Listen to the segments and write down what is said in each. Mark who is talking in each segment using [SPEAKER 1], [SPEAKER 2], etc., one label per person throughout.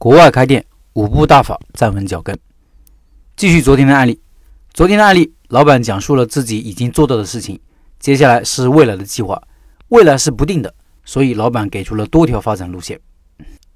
[SPEAKER 1] 国外开店五步大法站稳脚跟。继续昨天的案例，昨天的案例，老板讲述了自己已经做到的事情，接下来是未来的计划。未来是不定的，所以老板给出了多条发展路线。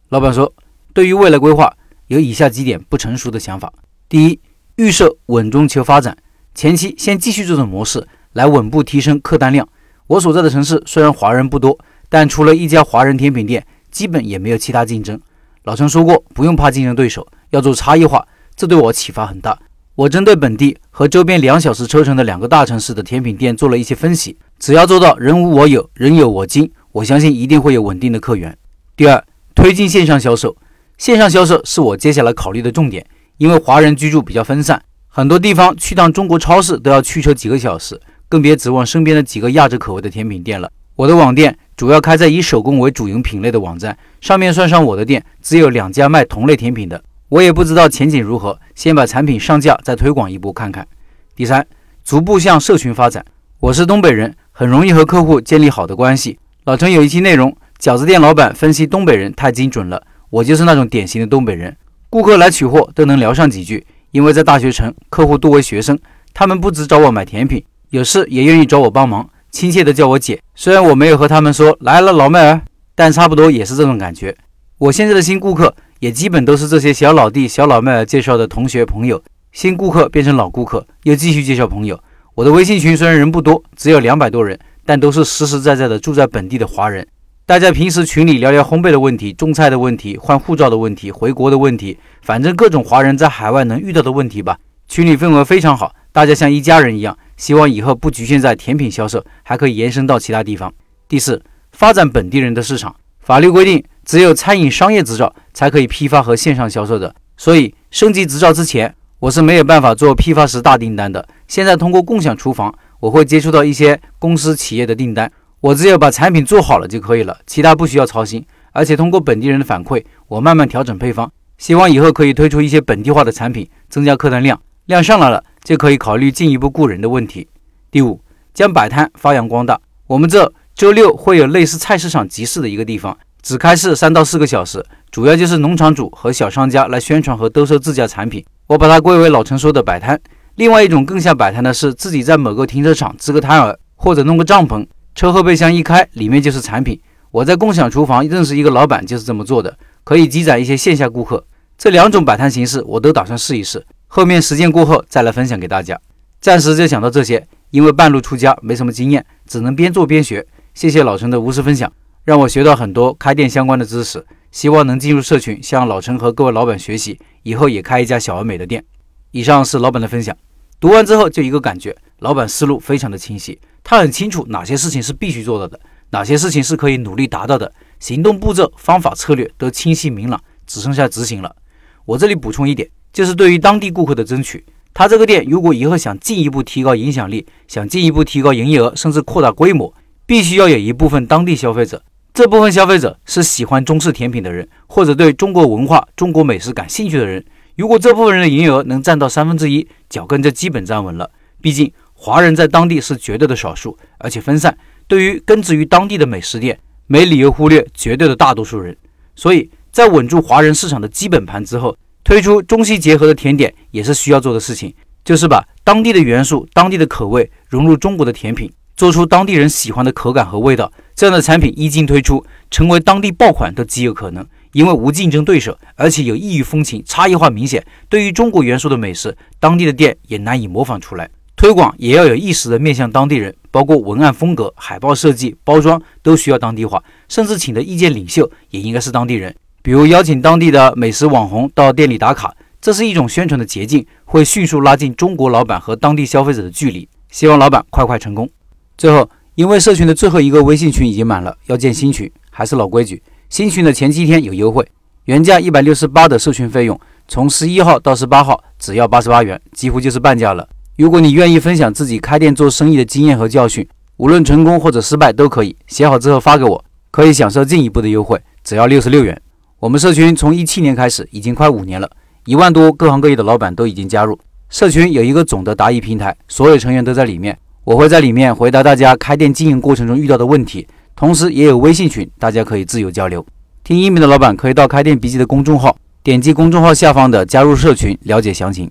[SPEAKER 1] 老板说，对于未来规划有以下几点不成熟的想法：第一，预设稳中求发展，前期先继续这种模式来稳步提升客单量。我所在的城市虽然华人不多，但除了一家华人甜品店，基本也没有其他竞争。老陈说过，不用怕竞争对手，要做差异化，这对我启发很大。我针对本地和周边两小时车程的两个大城市的甜品店做了一些分析，只要做到人无我有，人有我精，我相信一定会有稳定的客源。第二，推进线上销售，线上销售是我接下来考虑的重点，因为华人居住比较分散，很多地方去趟中国超市都要驱车几个小时，更别指望身边的几个亚洲口味的甜品店了。我的网店。主要开在以手工为主营品类的网站上面，算上我的店，只有两家卖同类甜品的。我也不知道前景如何，先把产品上架，再推广一波看看。第三，逐步向社群发展。我是东北人，很容易和客户建立好的关系。老陈有一期内容，饺子店老板分析东北人太精准了，我就是那种典型的东北人。顾客来取货都能聊上几句，因为在大学城，客户多为学生，他们不只找我买甜品，有事也愿意找我帮忙。亲切的叫我姐，虽然我没有和他们说来了老妹儿，但差不多也是这种感觉。我现在的新顾客也基本都是这些小老弟、小老妹儿介绍的同学朋友。新顾客变成老顾客，又继续介绍朋友。我的微信群虽然人不多，只有两百多人，但都是实实在在的住在本地的华人。大家平时群里聊聊烘焙的问题、种菜的问题、换护照的问题、回国的问题，反正各种华人在海外能遇到的问题吧。群里氛围非常好，大家像一家人一样。希望以后不局限在甜品销售，还可以延伸到其他地方。第四，发展本地人的市场。法律规定，只有餐饮商业执照才可以批发和线上销售的，所以升级执照之前，我是没有办法做批发时大订单的。现在通过共享厨房，我会接触到一些公司企业的订单，我只有把产品做好了就可以了，其他不需要操心。而且通过本地人的反馈，我慢慢调整配方，希望以后可以推出一些本地化的产品，增加客单量。量上来了。就可以考虑进一步雇人的问题。第五，将摆摊发扬光大。我们这周六会有类似菜市场集市的一个地方，只开市三到四个小时，主要就是农场主和小商家来宣传和兜售自家产品。我把它归为老陈说的摆摊。另外一种更像摆摊的是自己在某个停车场支个摊儿，或者弄个帐篷，车后备箱一开，里面就是产品。我在共享厨房认识一个老板，就是这么做的，可以积攒一些线下顾客。这两种摆摊形式，我都打算试一试。后面实践过后再来分享给大家。暂时就讲到这些，因为半路出家没什么经验，只能边做边学。谢谢老陈的无私分享，让我学到很多开店相关的知识。希望能进入社群，向老陈和各位老板学习，以后也开一家小而美的店。以上是老板的分享。读完之后就一个感觉，老板思路非常的清晰，他很清楚哪些事情是必须做到的，哪些事情是可以努力达到的，行动步骤、方法、策略都清晰明朗，只剩下执行了。我这里补充一点。就是对于当地顾客的争取，他这个店如果以后想进一步提高影响力，想进一步提高营业额，甚至扩大规模，必须要有一部分当地消费者。这部分消费者是喜欢中式甜品的人，或者对中国文化、中国美食感兴趣的人。如果这部分人的营业额能占到三分之一，脚跟就基本站稳了。毕竟华人在当地是绝对的少数，而且分散。对于根植于当地的美食店，没理由忽略绝对的大多数人。所以在稳住华人市场的基本盘之后。推出中西结合的甜点也是需要做的事情，就是把当地的元素、当地的口味融入中国的甜品，做出当地人喜欢的口感和味道。这样的产品一经推出，成为当地爆款都极有可能，因为无竞争对手，而且有异域风情，差异化明显。对于中国元素的美食，当地的店也难以模仿出来。推广也要有意识的面向当地人，包括文案风格、海报设计、包装都需要当地化，甚至请的意见领袖也应该是当地人。比如邀请当地的美食网红到店里打卡，这是一种宣传的捷径，会迅速拉近中国老板和当地消费者的距离。希望老板快快成功。最后，因为社群的最后一个微信群已经满了，要建新群，还是老规矩，新群的前七天有优惠，原价一百六十八的社群费用，从十一号到十八号只要八十八元，几乎就是半价了。如果你愿意分享自己开店做生意的经验和教训，无论成功或者失败都可以，写好之后发给我，可以享受进一步的优惠，只要六十六元。我们社群从一七年开始，已经快五年了，一万多各行各业的老板都已经加入。社群有一个总的答疑平台，所有成员都在里面，我会在里面回答大家开店经营过程中遇到的问题，同时也有微信群，大家可以自由交流。听音频的老板可以到开店笔记的公众号点击公众号下方的加入社群了解详情。